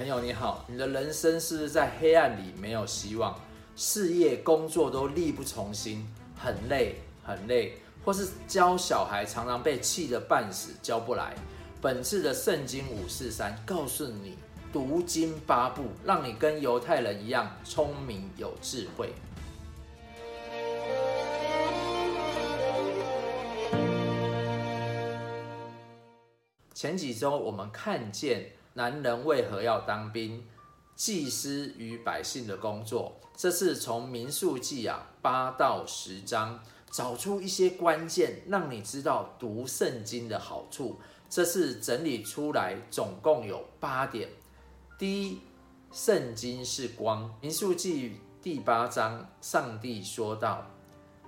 朋友你好，你的人生是不是在黑暗里没有希望，事业工作都力不从心，很累很累，或是教小孩常常被气得半死，教不来？本次的圣经五四三告诉你，读经八部，让你跟犹太人一样聪明有智慧。前几周我们看见男人为何要当兵，祭司与百姓的工作。这是从民数记啊八到十章找出一些关键，让你知道读圣经的好处。这是整理出来，总共有八点。第一，圣经是光。民数记第八章，上帝说道：“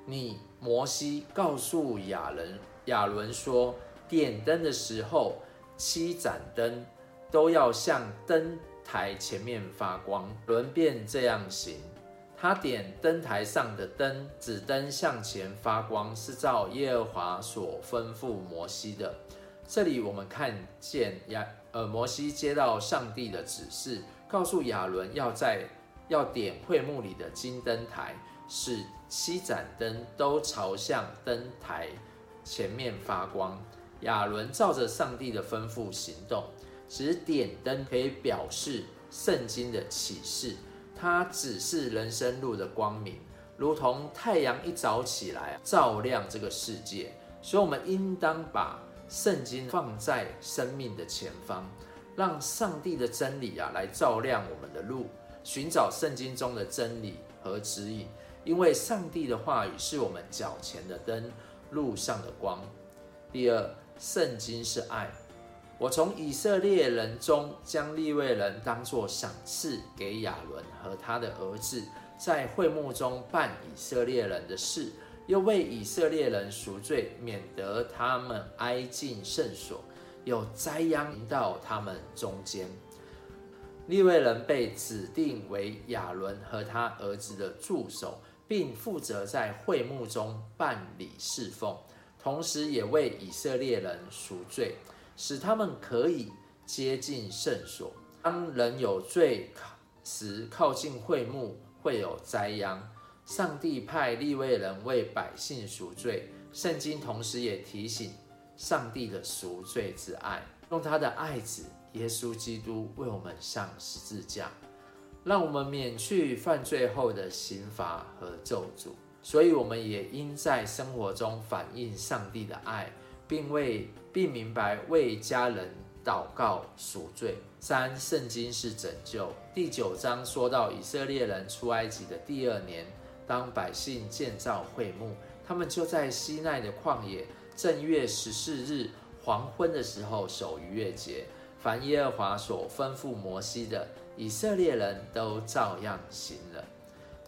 你摩西告诉亚伦，亚伦说。”点灯的时候，七盏灯都要向灯台前面发光。轮便这样行。他点灯台上的灯，指灯向前发光，是照耶和华所吩咐摩西的。这里我们看见亚呃摩西接到上帝的指示，告诉亚伦要在要点会幕里的金灯台，使七盏灯都朝向灯台前面发光。亚伦照着上帝的吩咐行动，只点灯可以表示圣经的启示，它只是人生路的光明，如同太阳一早起来照亮这个世界。所以，我们应当把圣经放在生命的前方，让上帝的真理啊来照亮我们的路，寻找圣经中的真理和指引，因为上帝的话语是我们脚前的灯，路上的光。第二。圣经是爱。我从以色列人中将利未人当作赏赐给亚伦和他的儿子，在会幕中办以色列人的事，又为以色列人赎罪，免得他们挨近圣所，有灾殃到他们中间。利未人被指定为亚伦和他儿子的助手，并负责在会幕中办理侍奉。同时，也为以色列人赎罪，使他们可以接近圣所。当人有罪时，靠近会幕会有灾殃。上帝派利未人为百姓赎罪。圣经同时也提醒上帝的赎罪之爱，用他的爱子耶稣基督为我们上十字架，让我们免去犯罪后的刑罚和咒诅。所以，我们也应在生活中反映上帝的爱，并为并明白为家人祷告赎罪。三、圣经是拯救。第九章说到以色列人出埃及的第二年，当百姓建造会幕，他们就在西奈的旷野，正月十四日黄昏的时候守逾越节。凡耶和华所吩咐摩西的，以色列人都照样行了。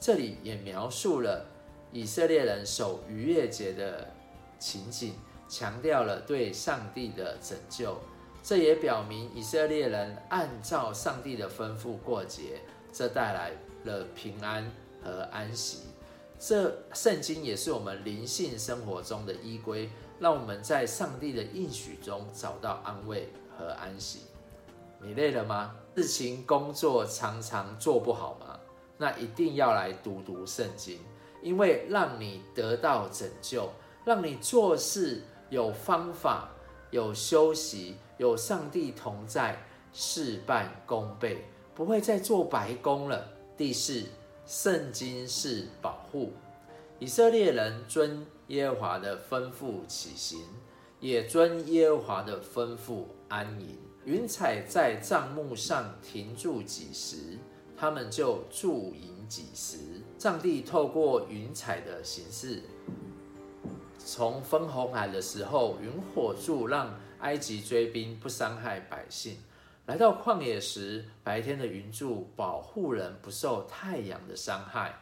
这里也描述了。以色列人守逾越节的情景，强调了对上帝的拯救。这也表明以色列人按照上帝的吩咐过节，这带来了平安和安息。这圣经也是我们灵性生活中的依归，让我们在上帝的应许中找到安慰和安息。你累了吗？事情工作常常做不好吗？那一定要来读读圣经。因为让你得到拯救，让你做事有方法、有休息、有上帝同在，事半功倍，不会再做白工了。第四，圣经是保护，以色列人遵耶和华的吩咐起行，也遵耶和华的吩咐安营。云彩在帐幕上停住几时，他们就驻营几时。上帝透过云彩的形式，从分红海的时候，云火柱让埃及追兵不伤害百姓；来到旷野时，白天的云柱保护人不受太阳的伤害，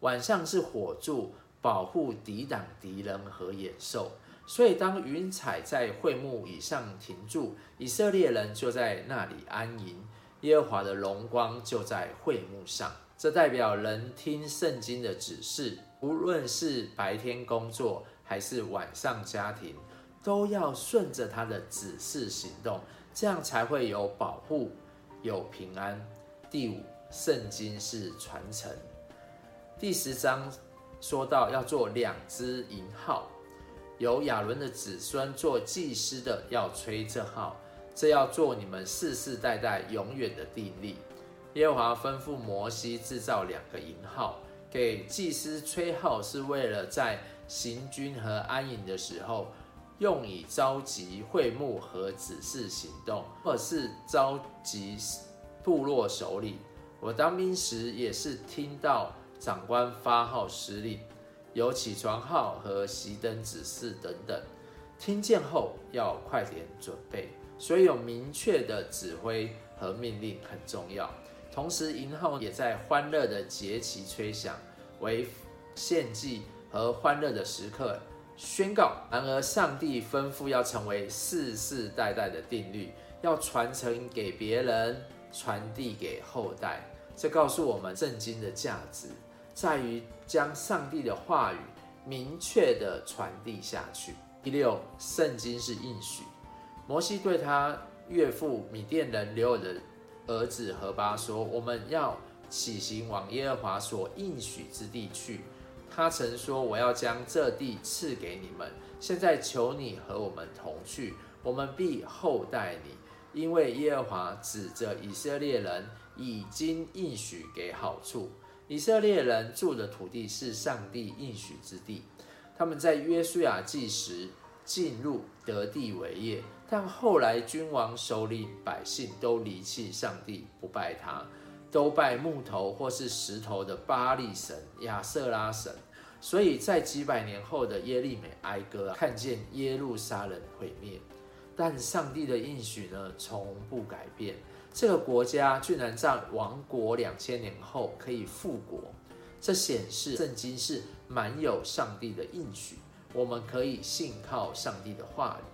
晚上是火柱保护抵挡敌人和野兽。所以，当云彩在会幕以上停住，以色列人就在那里安营，耶和华的荣光就在会幕上。这代表人听圣经的指示，无论是白天工作还是晚上家庭，都要顺着他的指示行动，这样才会有保护，有平安。第五，圣经是传承。第十章说到要做两只银号，由亚伦的子孙做祭司的要吹这号，这要做你们世世代代永远的定例。耶和华吩咐摩西制造两个银号，给祭司吹号，是为了在行军和安营的时候，用以召集会幕和指示行动，或者是召集部落首领。我当兵时也是听到长官发号施令，有起床号和熄灯指示等等，听见后要快点准备，所以有明确的指挥和命令很重要。同时，银号也在欢乐的节期吹响，为献祭和欢乐的时刻宣告。然而，上帝吩咐要成为世世代代的定律，要传承给别人，传递给后代。这告诉我们，圣经的价值在于将上帝的话语明确地传递下去。第六，圣经是应许。摩西对他岳父米甸人留有的儿子何巴说：“我们要起行往耶和华所应许之地去。他曾说：我要将这地赐给你们。现在求你和我们同去，我们必厚待你，因为耶和华指着以色列人已经应许给好处。以色列人住的土地是上帝应许之地。他们在约书亚记时进入得地为业。”但后来，君王、首领、百姓都离弃上帝，不拜他，都拜木头或是石头的巴力神、亚舍拉神。所以在几百年后的耶利米哀歌，看见耶路撒冷毁灭，但上帝的应许呢，从不改变。这个国家居然在亡国两千年后可以复国，这显示圣经是满有上帝的应许，我们可以信靠上帝的话语。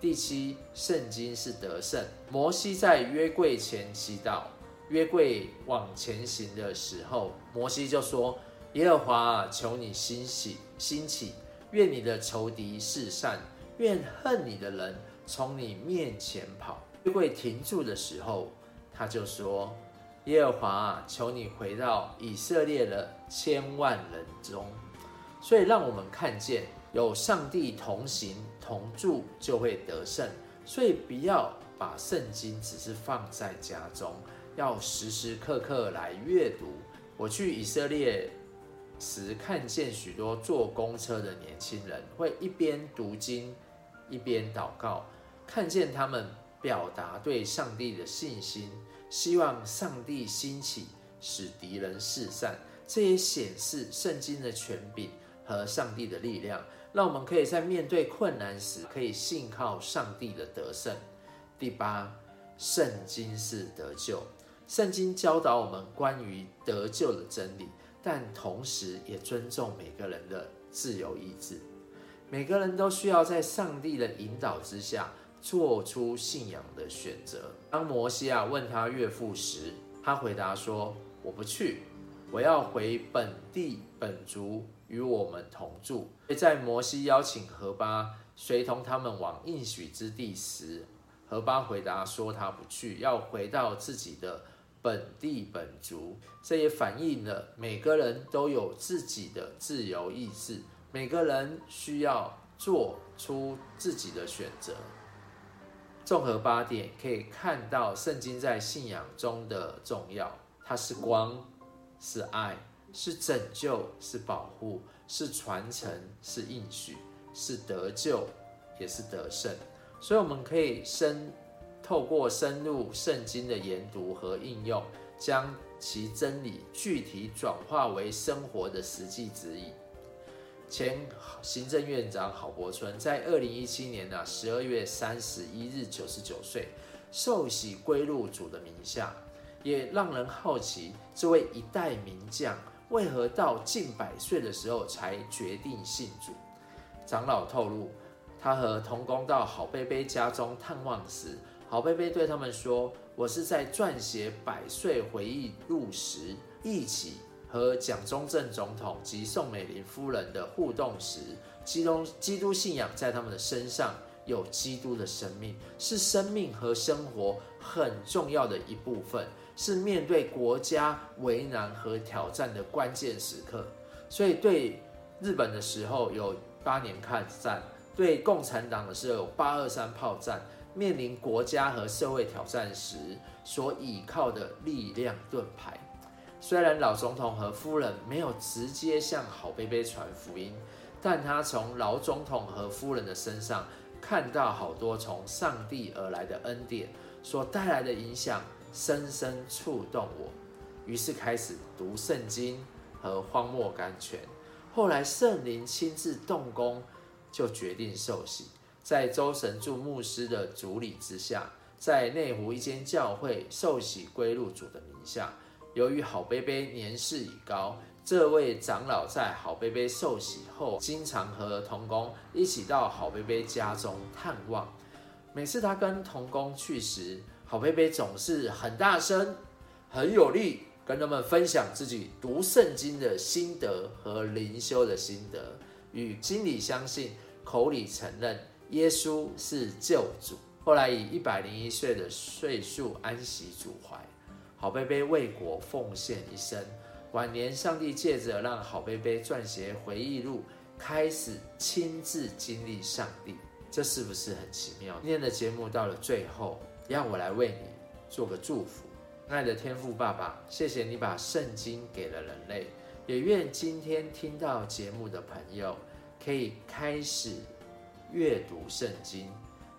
第七，圣经是得胜。摩西在约柜前祈祷，约柜往前行的时候，摩西就说：“耶和华，求你兴起，兴起，愿你的仇敌四散，愿恨你的人从你面前跑。”约柜停住的时候，他就说：“耶和华，求你回到以色列的千万人中。”所以，让我们看见。有上帝同行同住，就会得胜。所以不要把圣经只是放在家中，要时时刻刻来阅读。我去以色列时，看见许多坐公车的年轻人会一边读经一边祷告，看见他们表达对上帝的信心，希望上帝兴起，使敌人四散。这也显示圣经的权柄和上帝的力量。让我们可以在面对困难时，可以信靠上帝的得胜。第八，圣经是得救。圣经教导我们关于得救的真理，但同时也尊重每个人的自由意志。每个人都需要在上帝的引导之下，做出信仰的选择。当摩西亚问他岳父时，他回答说：“我不去，我要回本地本族。”与我们同住。在摩西邀请何巴随同他们往应许之地时，何巴回答说他不去，要回到自己的本地本族。这也反映了每个人都有自己的自由意志，每个人需要做出自己的选择。综合八点，可以看到圣经在信仰中的重要。它是光，是爱。是拯救，是保护，是传承，是应许，是得救，也是得胜。所以，我们可以深透过深入圣经的研读和应用，将其真理具体转化为生活的实际指引。前行政院长郝柏村在二零一七年的十二月三十一日九十九岁，受洗归入主的名下，也让人好奇这位一代名将。为何到近百岁的时候才决定信主？长老透露，他和同工到郝贝贝家中探望时，郝贝贝对他们说：“我是在撰写百岁回忆录时，一起和蒋中正总统及宋美龄夫人的互动时，基督基督信仰在他们的身上有基督的生命，是生命和生活很重要的一部分，是面对国家为难和挑战的关键时刻。所以对日本的时候有八年抗战，对共产党的时候有八二三炮战，面临国家和社会挑战时所倚靠的力量盾牌。虽然老总统和夫人没有直接向郝贝贝传福音，但他从老总统和夫人的身上看到好多从上帝而来的恩典所带来的影响，深深触动我。于是开始读圣经和荒漠甘泉。后来圣灵亲自动工，就决定受洗，在周神助牧师的主理之下，在内湖一间教会受洗归入主的名下。由于郝贝贝年事已高，这位长老在郝贝贝受洗后，经常和同工一起到郝贝贝家中探望。每次他跟同工去时，郝贝贝总是很大声、很有力，跟他们分享自己读圣经的心得和灵修的心得，与心里相信、口里承认耶稣是救主。后来以一百零一岁的岁数安息主怀。郝贝贝为国奉献一生，晚年上帝借着让郝贝贝撰写回忆录，开始亲自经历上帝，这是不是很奇妙？今天的节目到了最后，让我来为你做个祝福。爱的天父爸爸，谢谢你把圣经给了人类，也愿今天听到节目的朋友可以开始阅读圣经，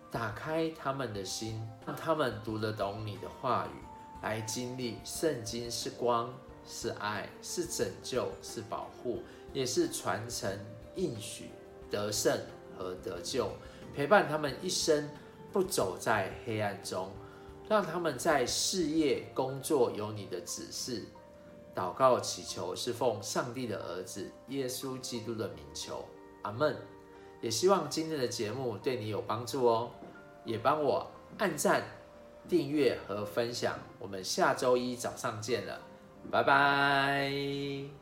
打开他们的心，让他们读得懂你的话语。来经历圣经是光，是爱，是拯救，是保护，也是传承应许得胜和得救，陪伴他们一生不走在黑暗中，让他们在事业工作有你的指示。祷告祈求是奉上帝的儿子耶稣基督的名求，阿门。也希望今天的节目对你有帮助哦，也帮我按赞。订阅和分享，我们下周一早上见了，拜拜。